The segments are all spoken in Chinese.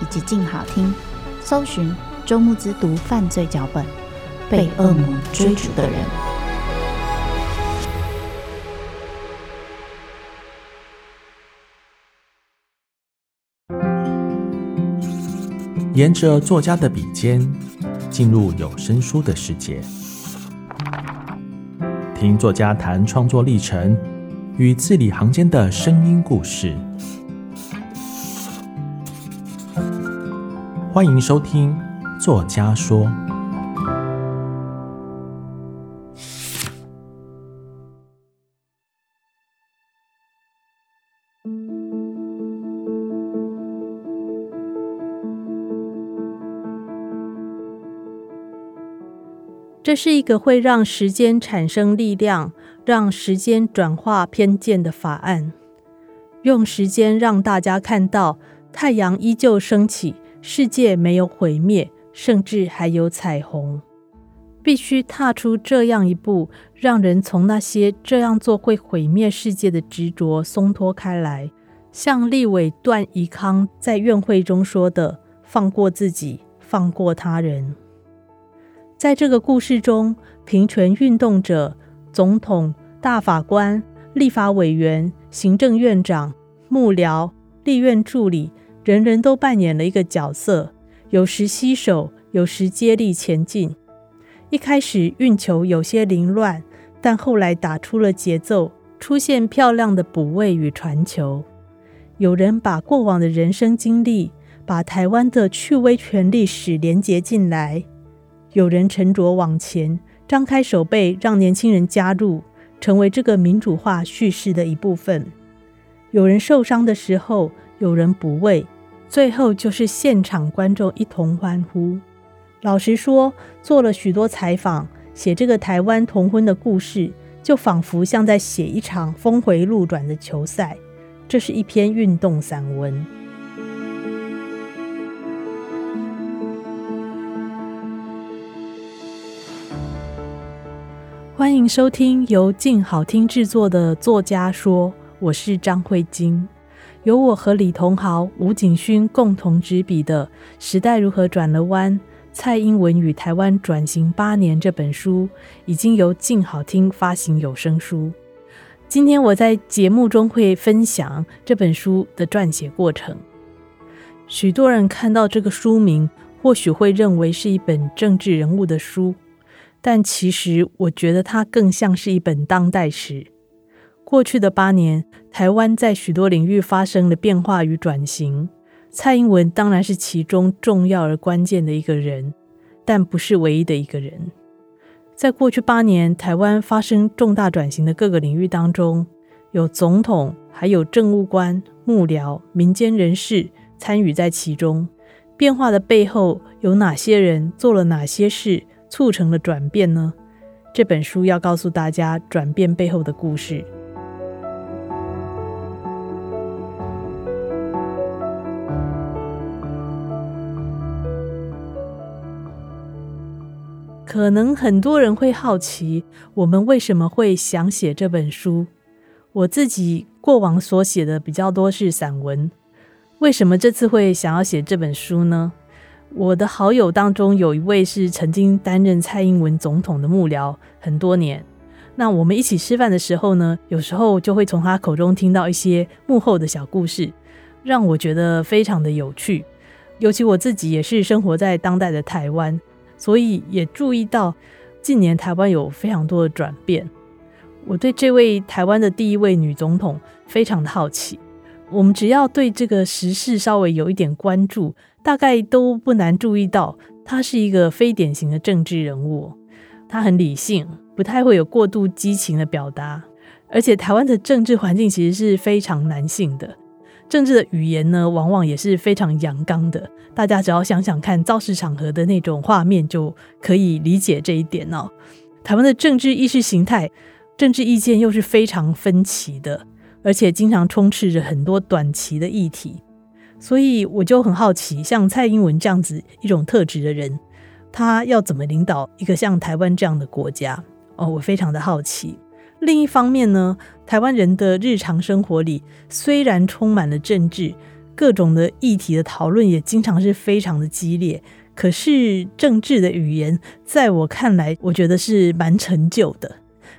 以及静好听，搜寻周慕之读犯罪脚本，被恶魔追逐的人。沿着作家的笔尖，进入有声书的世界。听作家谈创作历程与字里行间的声音故事，欢迎收听《作家说》。这是一个会让时间产生力量，让时间转化偏见的法案。用时间让大家看到太阳依旧升起，世界没有毁灭，甚至还有彩虹。必须踏出这样一步，让人从那些这样做会毁灭世界的执着松脱开来。像立委段宜康在院会中说的：“放过自己，放过他人。”在这个故事中，平权运动者、总统、大法官、立法委员、行政院长、幕僚、立院助理，人人都扮演了一个角色，有时携手，有时接力前进。一开始运球有些凌乱，但后来打出了节奏，出现漂亮的补位与传球。有人把过往的人生经历，把台湾的趣味权历史连结进来。有人沉着往前，张开手背，让年轻人加入，成为这个民主化叙事的一部分。有人受伤的时候，有人补位，最后就是现场观众一同欢呼。老实说，做了许多采访，写这个台湾同婚的故事，就仿佛像在写一场峰回路转的球赛。这是一篇运动散文。欢迎收听由静好听制作的《作家说》，我是张慧晶。由我和李同豪、吴景勋共同执笔的《时代如何转了弯：蔡英文与台湾转型八年》这本书，已经由静好听发行有声书。今天我在节目中会分享这本书的撰写过程。许多人看到这个书名，或许会认为是一本政治人物的书。但其实，我觉得它更像是一本当代史。过去的八年，台湾在许多领域发生了变化与转型。蔡英文当然是其中重要而关键的一个人，但不是唯一的一个人。在过去八年，台湾发生重大转型的各个领域当中，有总统，还有政务官、幕僚、民间人士参与在其中。变化的背后，有哪些人做了哪些事？促成了转变呢？这本书要告诉大家转变背后的故事。可能很多人会好奇，我们为什么会想写这本书？我自己过往所写的比较多是散文，为什么这次会想要写这本书呢？我的好友当中有一位是曾经担任蔡英文总统的幕僚很多年，那我们一起吃饭的时候呢，有时候就会从他口中听到一些幕后的小故事，让我觉得非常的有趣。尤其我自己也是生活在当代的台湾，所以也注意到近年台湾有非常多的转变。我对这位台湾的第一位女总统非常的好奇。我们只要对这个时事稍微有一点关注，大概都不难注意到，她是一个非典型的政治人物。她很理性，不太会有过度激情的表达，而且台湾的政治环境其实是非常男性的，政治的语言呢，往往也是非常阳刚的。大家只要想想看造势场合的那种画面，就可以理解这一点哦。台湾的政治意识形态、政治意见又是非常分歧的。而且经常充斥着很多短期的议题，所以我就很好奇，像蔡英文这样子一种特质的人，他要怎么领导一个像台湾这样的国家？哦，我非常的好奇。另一方面呢，台湾人的日常生活里虽然充满了政治，各种的议题的讨论也经常是非常的激烈，可是政治的语言，在我看来，我觉得是蛮陈旧的。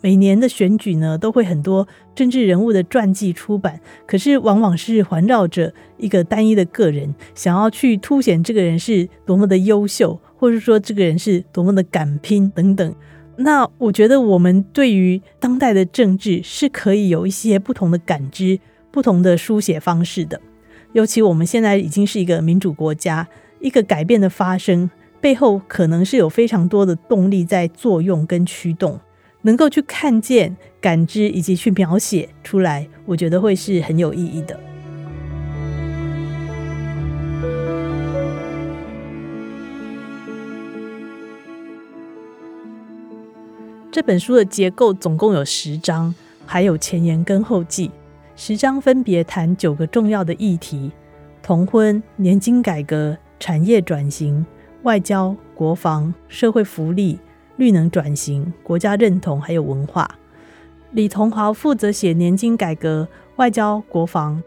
每年的选举呢，都会很多政治人物的传记出版，可是往往是环绕着一个单一的个人，想要去凸显这个人是多么的优秀，或者说这个人是多么的敢拼等等。那我觉得我们对于当代的政治是可以有一些不同的感知、不同的书写方式的。尤其我们现在已经是一个民主国家，一个改变的发生背后，可能是有非常多的动力在作用跟驱动。能够去看见、感知以及去描写出来，我觉得会是很有意义的。这本书的结构总共有十章，还有前言跟后记。十章分别谈九个重要的议题：同婚、年金改革、产业转型、外交、国防、社会福利。绿能转型、国家认同还有文化，李同豪负责写年金改革、外交、国防。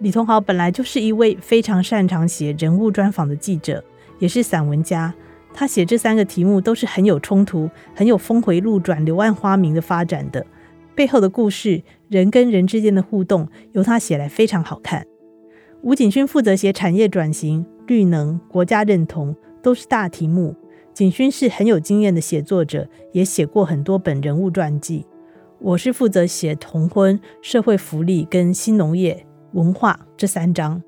李同豪本来就是一位非常擅长写人物专访的记者，也是散文家。他写这三个题目都是很有冲突、很有峰回路转、柳暗花明的发展的，背后的故事、人跟人之间的互动，由他写来非常好看。吴景勋负责写产业转型、绿能、国家认同，都是大题目。景勋是很有经验的写作者，也写过很多本人物传记。我是负责写同婚、社会福利跟新农业文化这三章。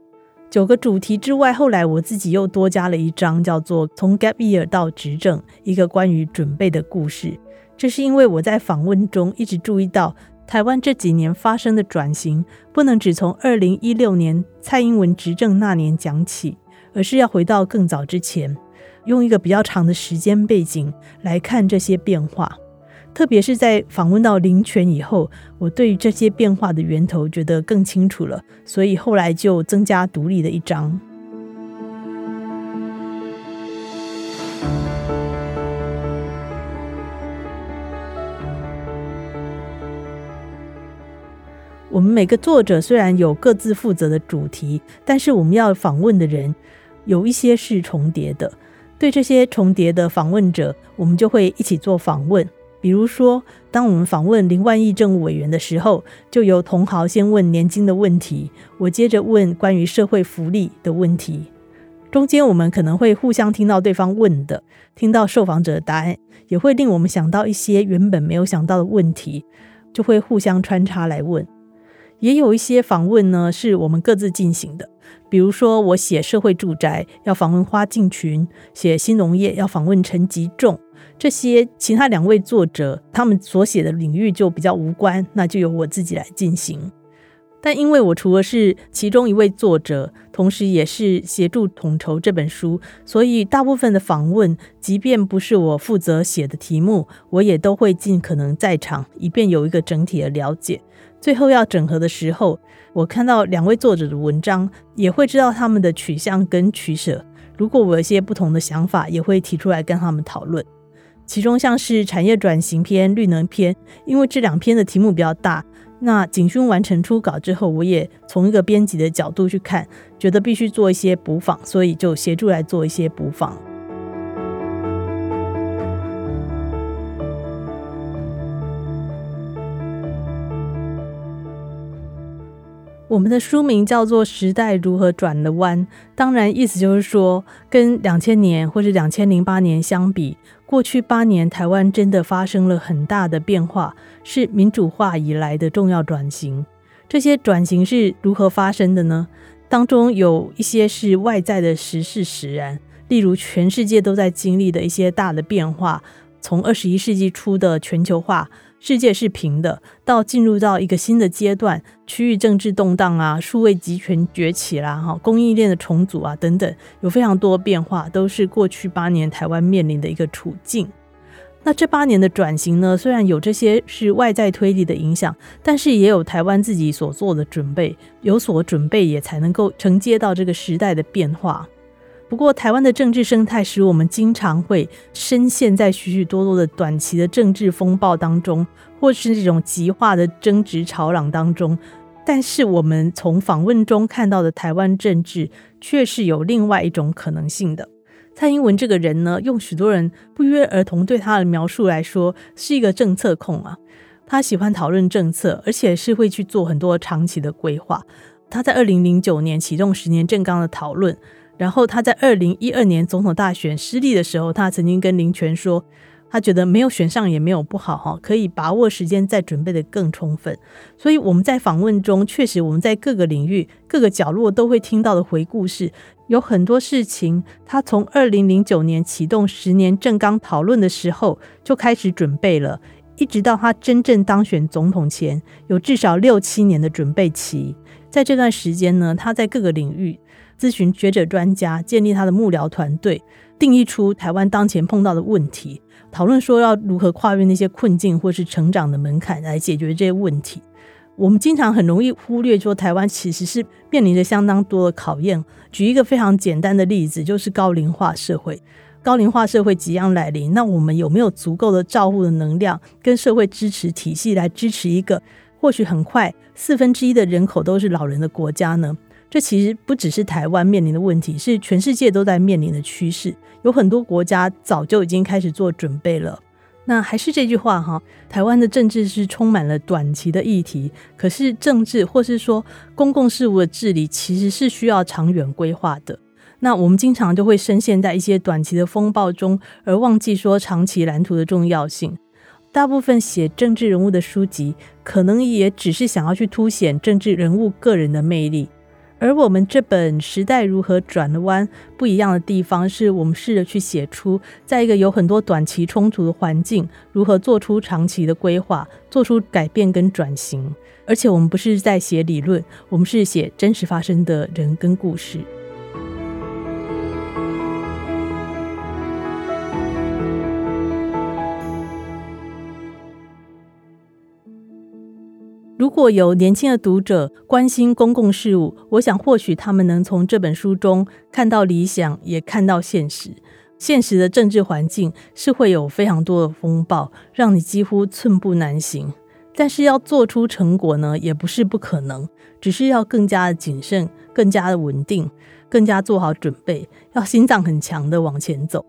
九个主题之外，后来我自己又多加了一章，叫做“从 Gap Year 到执政”，一个关于准备的故事。这是因为我在访问中一直注意到，台湾这几年发生的转型，不能只从二零一六年蔡英文执政那年讲起，而是要回到更早之前。用一个比较长的时间背景来看这些变化，特别是在访问到林权以后，我对于这些变化的源头觉得更清楚了，所以后来就增加独立的一章。我们每个作者虽然有各自负责的主题，但是我们要访问的人有一些是重叠的。对这些重叠的访问者，我们就会一起做访问。比如说，当我们访问林万亿政务委员的时候，就由同豪先问年金的问题，我接着问关于社会福利的问题。中间我们可能会互相听到对方问的，听到受访者的答案，也会令我们想到一些原本没有想到的问题，就会互相穿插来问。也有一些访问呢，是我们各自进行的。比如说，我写社会住宅要访问花敬群，写新农业要访问陈吉仲。这些其他两位作者，他们所写的领域就比较无关，那就由我自己来进行。但因为我除了是其中一位作者，同时也是协助统筹这本书，所以大部分的访问，即便不是我负责写的题目，我也都会尽可能在场，以便有一个整体的了解。最后要整合的时候，我看到两位作者的文章，也会知道他们的取向跟取舍。如果我有一些不同的想法，也会提出来跟他们讨论。其中像是产业转型篇、绿能篇，因为这两篇的题目比较大，那景勋完成初稿之后，我也从一个编辑的角度去看，觉得必须做一些补访，所以就协助来做一些补访。我们的书名叫做《时代如何转了弯》，当然意思就是说，跟两千年或者两千零八年相比，过去八年台湾真的发生了很大的变化，是民主化以来的重要转型。这些转型是如何发生的呢？当中有一些是外在的时事使然，例如全世界都在经历的一些大的变化，从二十一世纪初的全球化。世界是平的，到进入到一个新的阶段，区域政治动荡啊，数位集权崛起啦，哈，供应链的重组啊，等等，有非常多变化，都是过去八年台湾面临的一个处境。那这八年的转型呢，虽然有这些是外在推力的影响，但是也有台湾自己所做的准备，有所准备也才能够承接到这个时代的变化。不过，台湾的政治生态使我们经常会深陷在许许多多的短期的政治风暴当中，或是这种极化的争执吵嚷当中。但是，我们从访问中看到的台湾政治，却是有另外一种可能性的。蔡英文这个人呢，用许多人不约而同对他的描述来说，是一个政策控啊。他喜欢讨论政策，而且是会去做很多长期的规划。他在二零零九年启动十年政纲的讨论。然后他在二零一二年总统大选失利的时候，他曾经跟林权说，他觉得没有选上也没有不好哈，可以把握时间再准备得更充分。所以我们在访问中，确实我们在各个领域、各个角落都会听到的回顾是，有很多事情他从二零零九年启动十年政纲讨论的时候就开始准备了，一直到他真正当选总统前，有至少六七年的准备期。在这段时间呢，他在各个领域。咨询学者专家，建立他的幕僚团队，定义出台湾当前碰到的问题，讨论说要如何跨越那些困境或是成长的门槛来解决这些问题。我们经常很容易忽略说，台湾其实是面临着相当多的考验。举一个非常简单的例子，就是高龄化社会。高龄化社会即将来临，那我们有没有足够的照护的能量跟社会支持体系来支持一个或许很快四分之一的人口都是老人的国家呢？这其实不只是台湾面临的问题，是全世界都在面临的趋势。有很多国家早就已经开始做准备了。那还是这句话哈，台湾的政治是充满了短期的议题，可是政治或是说公共事务的治理，其实是需要长远规划的。那我们经常就会深陷在一些短期的风暴中，而忘记说长期蓝图的重要性。大部分写政治人物的书籍，可能也只是想要去凸显政治人物个人的魅力。而我们这本《时代如何转了弯》不一样的地方，是我们试着去写出，在一个有很多短期冲突的环境，如何做出长期的规划，做出改变跟转型。而且我们不是在写理论，我们是写真实发生的人跟故事。如果有年轻的读者关心公共事务，我想或许他们能从这本书中看到理想，也看到现实。现实的政治环境是会有非常多的风暴，让你几乎寸步难行。但是要做出成果呢，也不是不可能，只是要更加的谨慎，更加的稳定，更加做好准备，要心脏很强的往前走。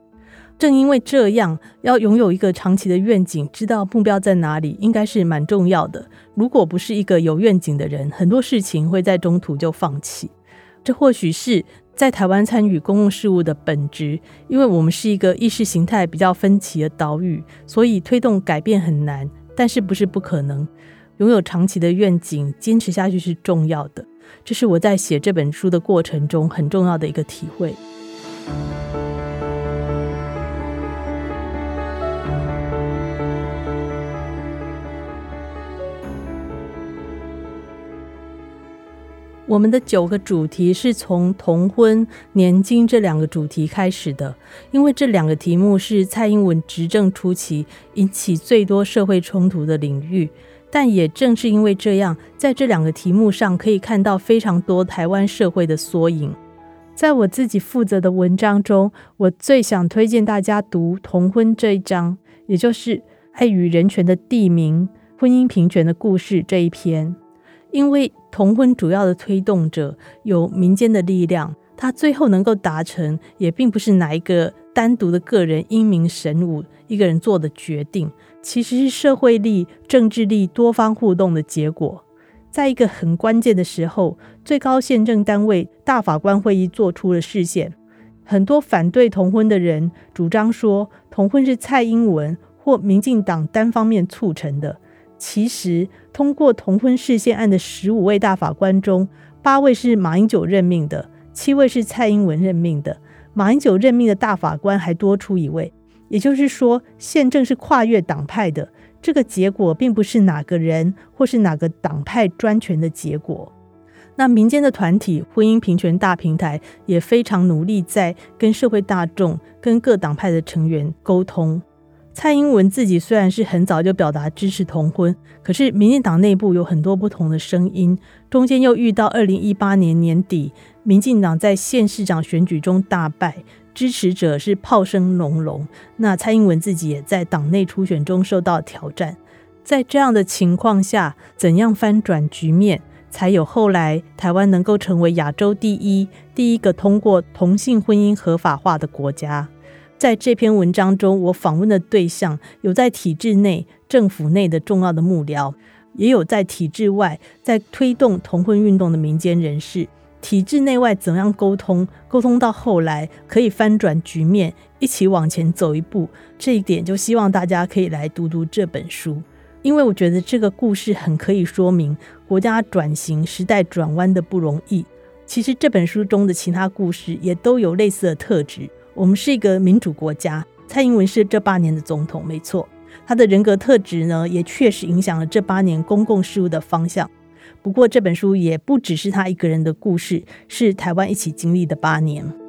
正因为这样，要拥有一个长期的愿景，知道目标在哪里，应该是蛮重要的。如果不是一个有愿景的人，很多事情会在中途就放弃。这或许是在台湾参与公共事务的本质，因为我们是一个意识形态比较分歧的岛屿，所以推动改变很难，但是不是不可能。拥有长期的愿景，坚持下去是重要的。这是我在写这本书的过程中很重要的一个体会。我们的九个主题是从同婚、年金这两个主题开始的，因为这两个题目是蔡英文执政初期引起最多社会冲突的领域。但也正是因为这样，在这两个题目上可以看到非常多台湾社会的缩影。在我自己负责的文章中，我最想推荐大家读同婚这一章，也就是爱与人权的地名、婚姻平权的故事这一篇。因为同婚主要的推动者有民间的力量，他最后能够达成，也并不是哪一个单独的个人英明神武一个人做的决定，其实是社会力、政治力多方互动的结果。在一个很关键的时候，最高宪政单位大法官会议做出了释宪。很多反对同婚的人主张说，同婚是蔡英文或民进党单方面促成的。其实，通过同婚释宪案的十五位大法官中，八位是马英九任命的，七位是蔡英文任命的。马英九任命的大法官还多出一位，也就是说，宪政是跨越党派的。这个结果并不是哪个人或是哪个党派专权的结果。那民间的团体婚姻平权大平台也非常努力在跟社会大众、跟各党派的成员沟通。蔡英文自己虽然是很早就表达支持同婚，可是民进党内部有很多不同的声音，中间又遇到二零一八年年底民进党在县市长选举中大败，支持者是炮声隆隆。那蔡英文自己也在党内初选中受到挑战，在这样的情况下，怎样翻转局面？才有后来台湾能够成为亚洲第一、第一个通过同性婚姻合法化的国家。在这篇文章中，我访问的对象有在体制内、政府内的重要的幕僚，也有在体制外在推动同婚运动的民间人士。体制内外怎样沟通？沟通到后来可以翻转局面，一起往前走一步。这一点就希望大家可以来读读这本书。因为我觉得这个故事很可以说明国家转型、时代转弯的不容易。其实这本书中的其他故事也都有类似的特质。我们是一个民主国家，蔡英文是这八年的总统，没错。他的人格特质呢，也确实影响了这八年公共事务的方向。不过这本书也不只是他一个人的故事，是台湾一起经历的八年。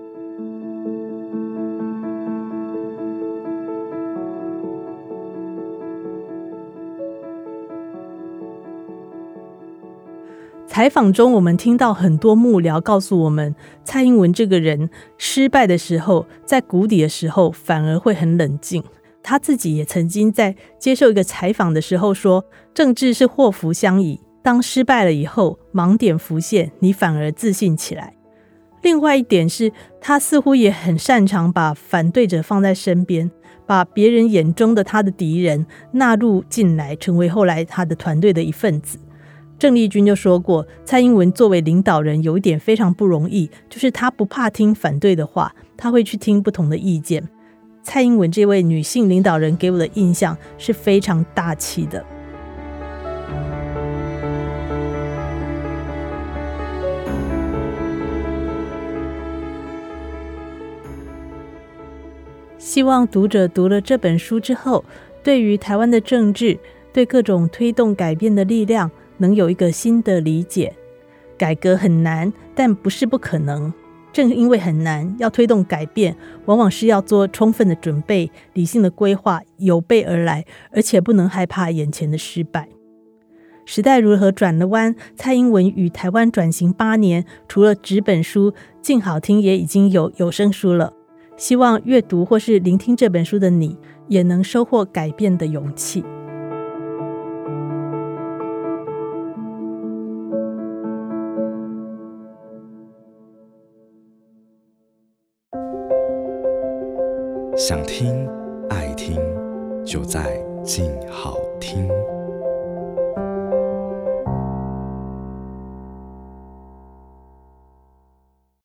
采访中，我们听到很多幕僚告诉我们，蔡英文这个人失败的时候，在谷底的时候，反而会很冷静。他自己也曾经在接受一个采访的时候说：“政治是祸福相依，当失败了以后，盲点浮现，你反而自信起来。”另外一点是，他似乎也很擅长把反对者放在身边，把别人眼中的他的敌人纳入进来，成为后来他的团队的一份子。郑丽君就说过，蔡英文作为领导人有一点非常不容易，就是他不怕听反对的话，他会去听不同的意见。蔡英文这位女性领导人给我的印象是非常大气的。希望读者读了这本书之后，对于台湾的政治，对各种推动改变的力量，能有一个新的理解，改革很难，但不是不可能。正因为很难，要推动改变，往往是要做充分的准备、理性的规划，有备而来，而且不能害怕眼前的失败。时代如何转了弯？蔡英文与台湾转型八年，除了纸本书，静好听也已经有有声书了。希望阅读或是聆听这本书的你，也能收获改变的勇气。想听、爱听，就在静好听。